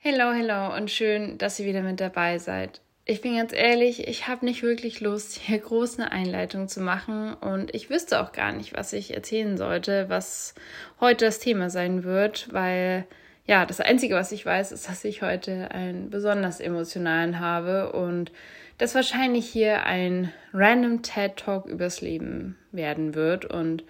Hello, hello und schön, dass ihr wieder mit dabei seid. Ich bin ganz ehrlich, ich habe nicht wirklich Lust, hier groß eine Einleitung zu machen und ich wüsste auch gar nicht, was ich erzählen sollte, was heute das Thema sein wird, weil ja, das Einzige, was ich weiß, ist, dass ich heute einen besonders emotionalen habe und dass wahrscheinlich hier ein random TED Talk übers Leben werden wird und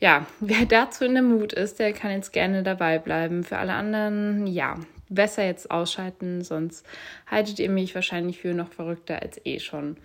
ja, wer dazu in der Mut ist, der kann jetzt gerne dabei bleiben. Für alle anderen, ja, besser jetzt ausschalten, sonst haltet ihr mich wahrscheinlich für noch verrückter als eh schon.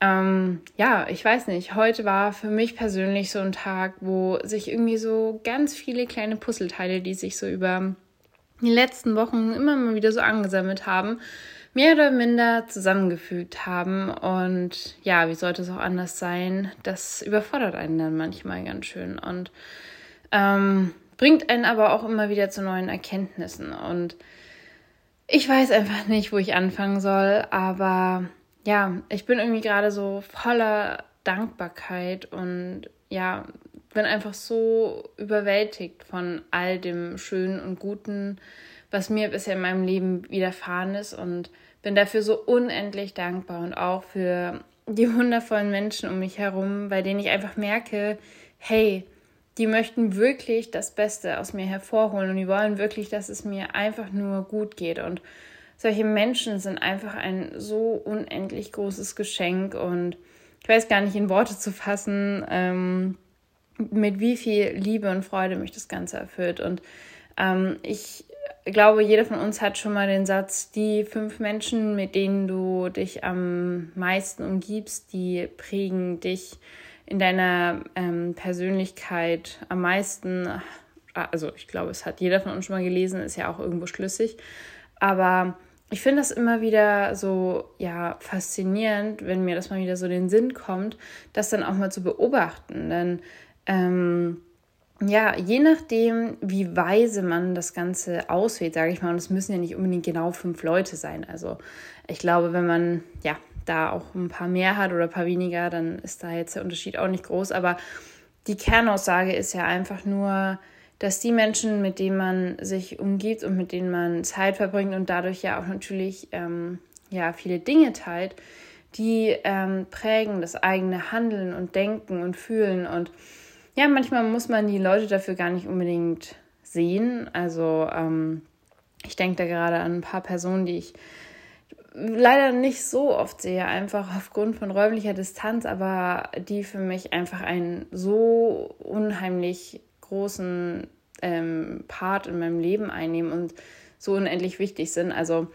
Ähm, ja, ich weiß nicht. Heute war für mich persönlich so ein Tag, wo sich irgendwie so ganz viele kleine Puzzleteile, die sich so über die letzten Wochen immer mal wieder so angesammelt haben, mehr oder minder zusammengefügt haben. Und ja, wie sollte es auch anders sein? Das überfordert einen dann manchmal ganz schön. Und ähm, bringt einen aber auch immer wieder zu neuen Erkenntnissen. Und ich weiß einfach nicht, wo ich anfangen soll, aber ja, ich bin irgendwie gerade so voller Dankbarkeit und ja, bin einfach so überwältigt von all dem Schönen und Guten, was mir bisher in meinem Leben widerfahren ist und bin dafür so unendlich dankbar und auch für die wundervollen Menschen um mich herum, bei denen ich einfach merke, hey, die möchten wirklich das Beste aus mir hervorholen und die wollen wirklich, dass es mir einfach nur gut geht. Und solche Menschen sind einfach ein so unendlich großes Geschenk und ich weiß gar nicht in Worte zu fassen, ähm, mit wie viel Liebe und Freude mich das Ganze erfüllt. Und ähm, ich glaube, jeder von uns hat schon mal den Satz, die fünf Menschen, mit denen du dich am meisten umgibst, die prägen dich in deiner ähm, Persönlichkeit am meisten, also ich glaube, es hat jeder von uns schon mal gelesen, ist ja auch irgendwo schlüssig, aber ich finde das immer wieder so, ja, faszinierend, wenn mir das mal wieder so den Sinn kommt, das dann auch mal zu beobachten, denn ähm, ja, je nachdem, wie weise man das Ganze auswählt, sage ich mal, und es müssen ja nicht unbedingt genau fünf Leute sein. Also ich glaube, wenn man ja da auch ein paar mehr hat oder ein paar weniger, dann ist da jetzt der Unterschied auch nicht groß. Aber die Kernaussage ist ja einfach nur, dass die Menschen, mit denen man sich umgibt und mit denen man Zeit verbringt und dadurch ja auch natürlich ähm, ja, viele Dinge teilt, die ähm, prägen das eigene Handeln und Denken und Fühlen. Und ja, manchmal muss man die Leute dafür gar nicht unbedingt sehen. Also ähm, ich denke da gerade an ein paar Personen, die ich leider nicht so oft sehe, einfach aufgrund von räumlicher Distanz, aber die für mich einfach einen so unheimlich großen ähm, Part in meinem Leben einnehmen und so unendlich wichtig sind. Also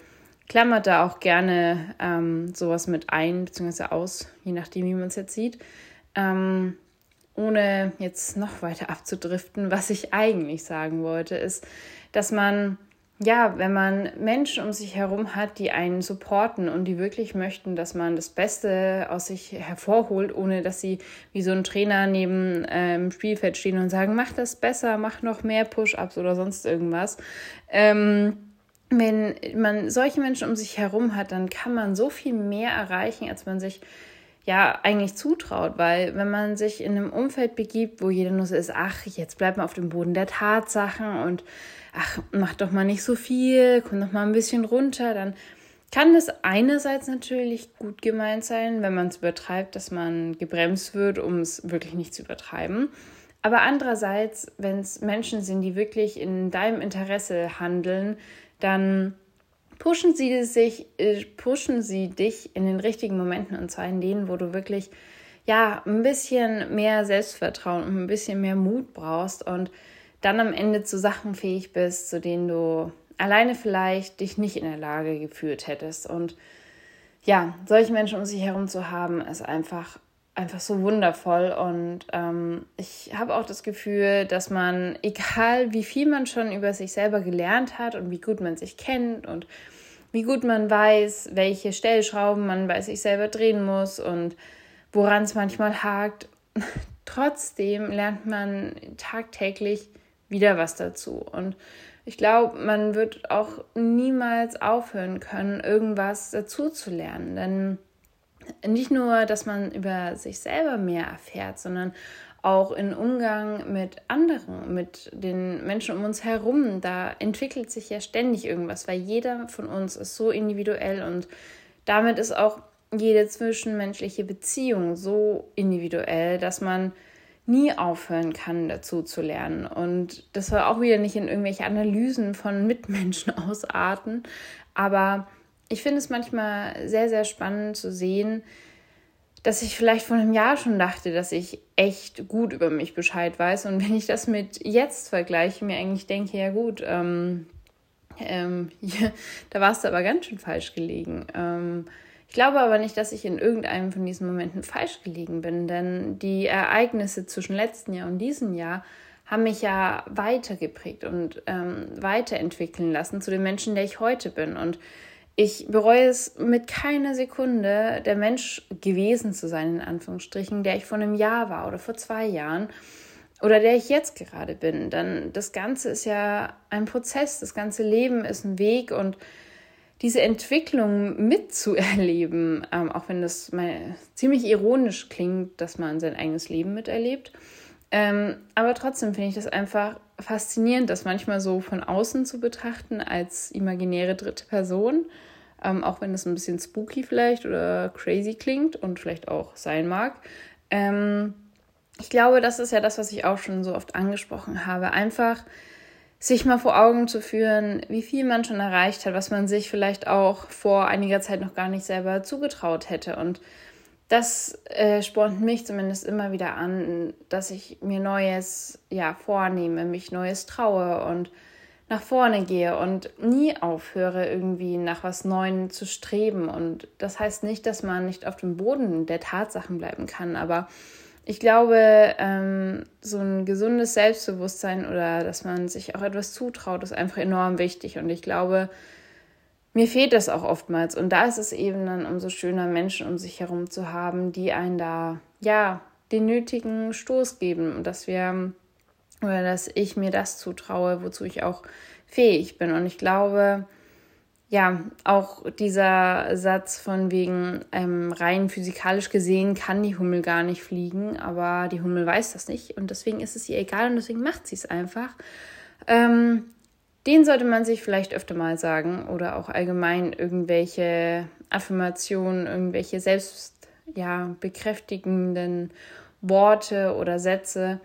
klammert da auch gerne ähm, sowas mit ein bzw. aus, je nachdem, wie man es jetzt sieht. Ähm, ohne jetzt noch weiter abzudriften, was ich eigentlich sagen wollte, ist, dass man ja, wenn man Menschen um sich herum hat, die einen supporten und die wirklich möchten, dass man das Beste aus sich hervorholt, ohne dass sie wie so ein Trainer neben äh, im Spielfeld stehen und sagen, mach das besser, mach noch mehr Push-ups oder sonst irgendwas. Ähm, wenn man solche Menschen um sich herum hat, dann kann man so viel mehr erreichen, als man sich ja eigentlich zutraut, weil wenn man sich in einem Umfeld begibt, wo jeder nur so ist, ach, jetzt bleibt man auf dem Boden der Tatsachen und ach, mach doch mal nicht so viel, komm doch mal ein bisschen runter, dann kann das einerseits natürlich gut gemeint sein, wenn man es übertreibt, dass man gebremst wird, um es wirklich nicht zu übertreiben. Aber andererseits, wenn es Menschen sind, die wirklich in deinem Interesse handeln, dann pushen sie sich, äh, pushen sie dich in den richtigen Momenten und zwar in denen, wo du wirklich ja ein bisschen mehr Selbstvertrauen und ein bisschen mehr Mut brauchst und dann am Ende zu Sachen fähig bist, zu denen du alleine vielleicht dich nicht in der Lage gefühlt hättest. Und ja, solche Menschen um sich herum zu haben, ist einfach, einfach so wundervoll. Und ähm, ich habe auch das Gefühl, dass man, egal wie viel man schon über sich selber gelernt hat und wie gut man sich kennt und wie gut man weiß, welche Stellschrauben man bei sich selber drehen muss und woran es manchmal hakt, trotzdem lernt man tagtäglich wieder was dazu. Und ich glaube, man wird auch niemals aufhören können, irgendwas dazu zu lernen. Denn nicht nur, dass man über sich selber mehr erfährt, sondern auch in Umgang mit anderen, mit den Menschen um uns herum. Da entwickelt sich ja ständig irgendwas, weil jeder von uns ist so individuell und damit ist auch jede zwischenmenschliche Beziehung so individuell, dass man nie aufhören kann, dazu zu lernen. Und das soll auch wieder nicht in irgendwelche Analysen von Mitmenschen ausarten. Aber ich finde es manchmal sehr, sehr spannend zu sehen, dass ich vielleicht vor einem Jahr schon dachte, dass ich echt gut über mich Bescheid weiß. Und wenn ich das mit jetzt vergleiche, mir eigentlich denke, ja gut, ähm, ähm, ja, da warst du aber ganz schön falsch gelegen. Ähm, ich glaube aber nicht, dass ich in irgendeinem von diesen Momenten falsch gelegen bin, denn die Ereignisse zwischen letzten Jahr und diesem Jahr haben mich ja weitergeprägt und ähm, weiterentwickeln lassen zu dem Menschen, der ich heute bin. Und ich bereue es mit keiner Sekunde, der Mensch gewesen zu sein, in Anführungsstrichen, der ich vor einem Jahr war oder vor zwei Jahren oder der ich jetzt gerade bin. Denn das Ganze ist ja ein Prozess, das ganze Leben ist ein Weg und diese Entwicklung mitzuerleben, ähm, auch wenn das mal ziemlich ironisch klingt, dass man sein eigenes Leben miterlebt. Ähm, aber trotzdem finde ich das einfach faszinierend, das manchmal so von außen zu betrachten als imaginäre dritte Person. Ähm, auch wenn das ein bisschen spooky vielleicht oder crazy klingt und vielleicht auch sein mag. Ähm, ich glaube, das ist ja das, was ich auch schon so oft angesprochen habe. Einfach sich mal vor Augen zu führen, wie viel man schon erreicht hat, was man sich vielleicht auch vor einiger Zeit noch gar nicht selber zugetraut hätte. Und das äh, spornt mich zumindest immer wieder an, dass ich mir Neues ja vornehme, mich Neues traue und nach vorne gehe und nie aufhöre, irgendwie nach was Neuem zu streben. Und das heißt nicht, dass man nicht auf dem Boden der Tatsachen bleiben kann, aber ich glaube, ähm, so ein gesundes Selbstbewusstsein oder dass man sich auch etwas zutraut, ist einfach enorm wichtig. Und ich glaube, mir fehlt das auch oftmals. Und da ist es eben dann umso schöner, Menschen um sich herum zu haben, die einen da, ja, den nötigen Stoß geben und dass wir, oder dass ich mir das zutraue, wozu ich auch fähig bin. Und ich glaube, ja, auch dieser Satz von wegen ähm, rein physikalisch gesehen kann die Hummel gar nicht fliegen, aber die Hummel weiß das nicht und deswegen ist es ihr egal und deswegen macht sie es einfach. Ähm, den sollte man sich vielleicht öfter mal sagen oder auch allgemein irgendwelche Affirmationen, irgendwelche selbst ja, bekräftigenden Worte oder Sätze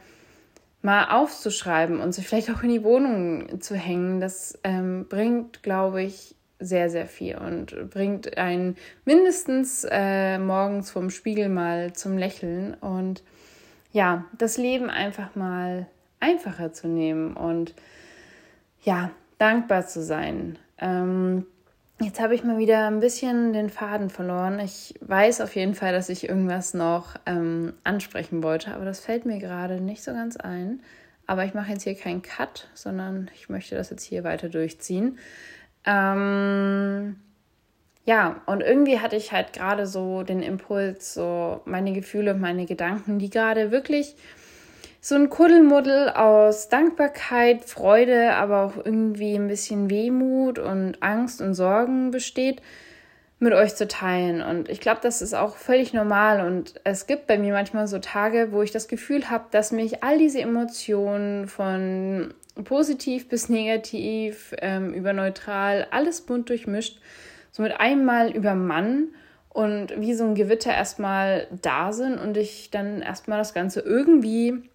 mal aufzuschreiben und sich vielleicht auch in die Wohnung zu hängen. Das ähm, bringt, glaube ich, sehr, sehr viel und bringt einen mindestens äh, morgens vom Spiegel mal zum Lächeln und ja, das Leben einfach mal einfacher zu nehmen und ja, dankbar zu sein. Ähm, jetzt habe ich mal wieder ein bisschen den Faden verloren. Ich weiß auf jeden Fall, dass ich irgendwas noch ähm, ansprechen wollte, aber das fällt mir gerade nicht so ganz ein. Aber ich mache jetzt hier keinen Cut, sondern ich möchte das jetzt hier weiter durchziehen. Ähm, ja, und irgendwie hatte ich halt gerade so den Impuls, so meine Gefühle und meine Gedanken, die gerade wirklich so ein Kuddelmuddel aus Dankbarkeit, Freude, aber auch irgendwie ein bisschen Wehmut und Angst und Sorgen besteht, mit euch zu teilen. Und ich glaube, das ist auch völlig normal. Und es gibt bei mir manchmal so Tage, wo ich das Gefühl habe, dass mich all diese Emotionen von positiv bis negativ, ähm, über neutral, alles bunt durchmischt, so mit einmal über Mann und wie so ein Gewitter erstmal da sind und ich dann erstmal das Ganze irgendwie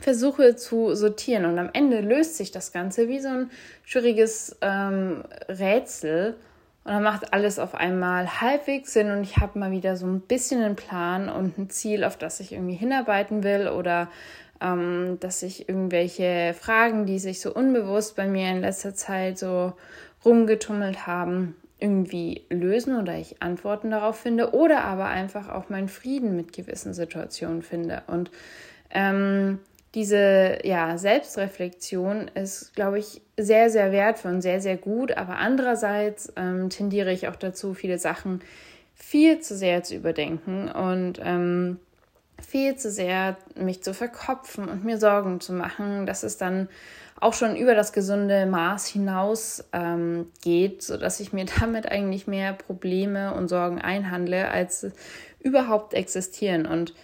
versuche zu sortieren. Und am Ende löst sich das Ganze wie so ein schwieriges ähm, Rätsel. Und dann macht alles auf einmal halbwegs Sinn und ich habe mal wieder so ein bisschen einen Plan und ein Ziel, auf das ich irgendwie hinarbeiten will oder ähm, dass ich irgendwelche Fragen, die sich so unbewusst bei mir in letzter Zeit so rumgetummelt haben, irgendwie lösen oder ich Antworten darauf finde oder aber einfach auch meinen Frieden mit gewissen Situationen finde. Und ähm, diese ja, Selbstreflexion ist, glaube ich, sehr, sehr wertvoll und sehr, sehr gut. Aber andererseits ähm, tendiere ich auch dazu, viele Sachen viel zu sehr zu überdenken und ähm, viel zu sehr mich zu verkopfen und mir Sorgen zu machen, dass es dann auch schon über das gesunde Maß hinaus ähm, geht, sodass ich mir damit eigentlich mehr Probleme und Sorgen einhandle, als überhaupt existieren. Und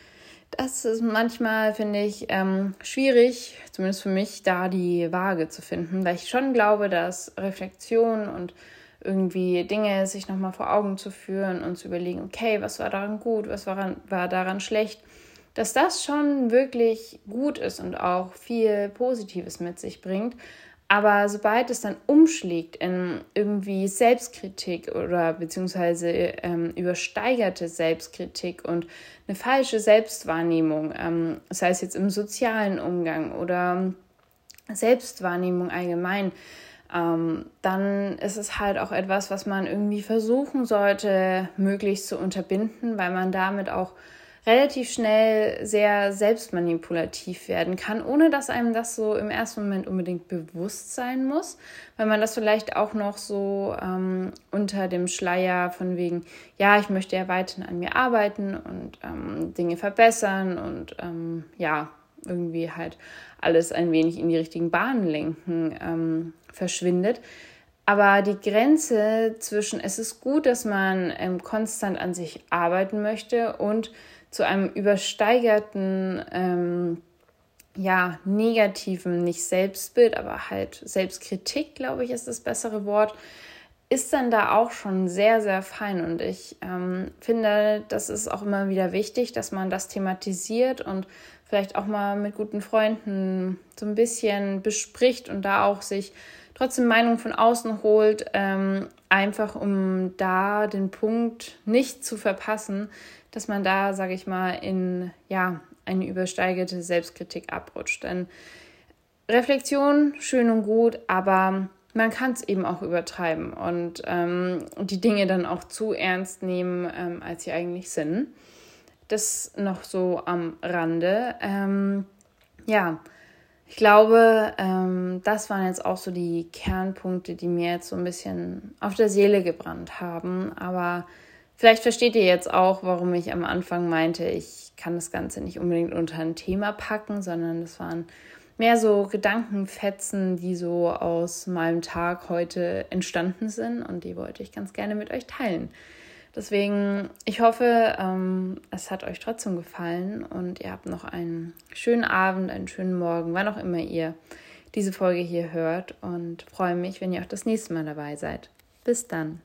das ist manchmal, finde ich, ähm, schwierig, zumindest für mich, da die Waage zu finden, weil ich schon glaube, dass Reflexion und irgendwie Dinge sich nochmal vor Augen zu führen und zu überlegen, okay, was war daran gut, was war, war daran schlecht, dass das schon wirklich gut ist und auch viel Positives mit sich bringt. Aber sobald es dann umschlägt in irgendwie Selbstkritik oder beziehungsweise ähm, übersteigerte Selbstkritik und eine falsche Selbstwahrnehmung, ähm, das heißt jetzt im sozialen Umgang oder Selbstwahrnehmung allgemein, ähm, dann ist es halt auch etwas, was man irgendwie versuchen sollte, möglichst zu unterbinden, weil man damit auch relativ schnell sehr selbstmanipulativ werden kann, ohne dass einem das so im ersten Moment unbedingt bewusst sein muss, weil man das vielleicht auch noch so ähm, unter dem Schleier von wegen, ja, ich möchte ja weiterhin an mir arbeiten und ähm, Dinge verbessern und ähm, ja, irgendwie halt alles ein wenig in die richtigen Bahnen lenken ähm, verschwindet. Aber die Grenze zwischen es ist gut, dass man ähm, konstant an sich arbeiten möchte und zu einem übersteigerten, ähm, ja, negativen, nicht Selbstbild, aber halt Selbstkritik, glaube ich, ist das bessere Wort, ist dann da auch schon sehr, sehr fein. Und ich ähm, finde, das ist auch immer wieder wichtig, dass man das thematisiert und vielleicht auch mal mit guten Freunden so ein bisschen bespricht und da auch sich trotzdem Meinung von außen holt, ähm, einfach um da den Punkt nicht zu verpassen, dass man da, sage ich mal, in ja, eine übersteigerte Selbstkritik abrutscht. Denn Reflexion, schön und gut, aber man kann es eben auch übertreiben und ähm, die Dinge dann auch zu ernst nehmen, ähm, als sie eigentlich sind. Das noch so am Rande. Ähm, ja, ich glaube, ähm, das waren jetzt auch so die Kernpunkte, die mir jetzt so ein bisschen auf der Seele gebrannt haben. Aber Vielleicht versteht ihr jetzt auch, warum ich am Anfang meinte, ich kann das Ganze nicht unbedingt unter ein Thema packen, sondern das waren mehr so Gedankenfetzen, die so aus meinem Tag heute entstanden sind und die wollte ich ganz gerne mit euch teilen. Deswegen, ich hoffe, ähm, es hat euch trotzdem gefallen und ihr habt noch einen schönen Abend, einen schönen Morgen, wann auch immer ihr diese Folge hier hört und freue mich, wenn ihr auch das nächste Mal dabei seid. Bis dann.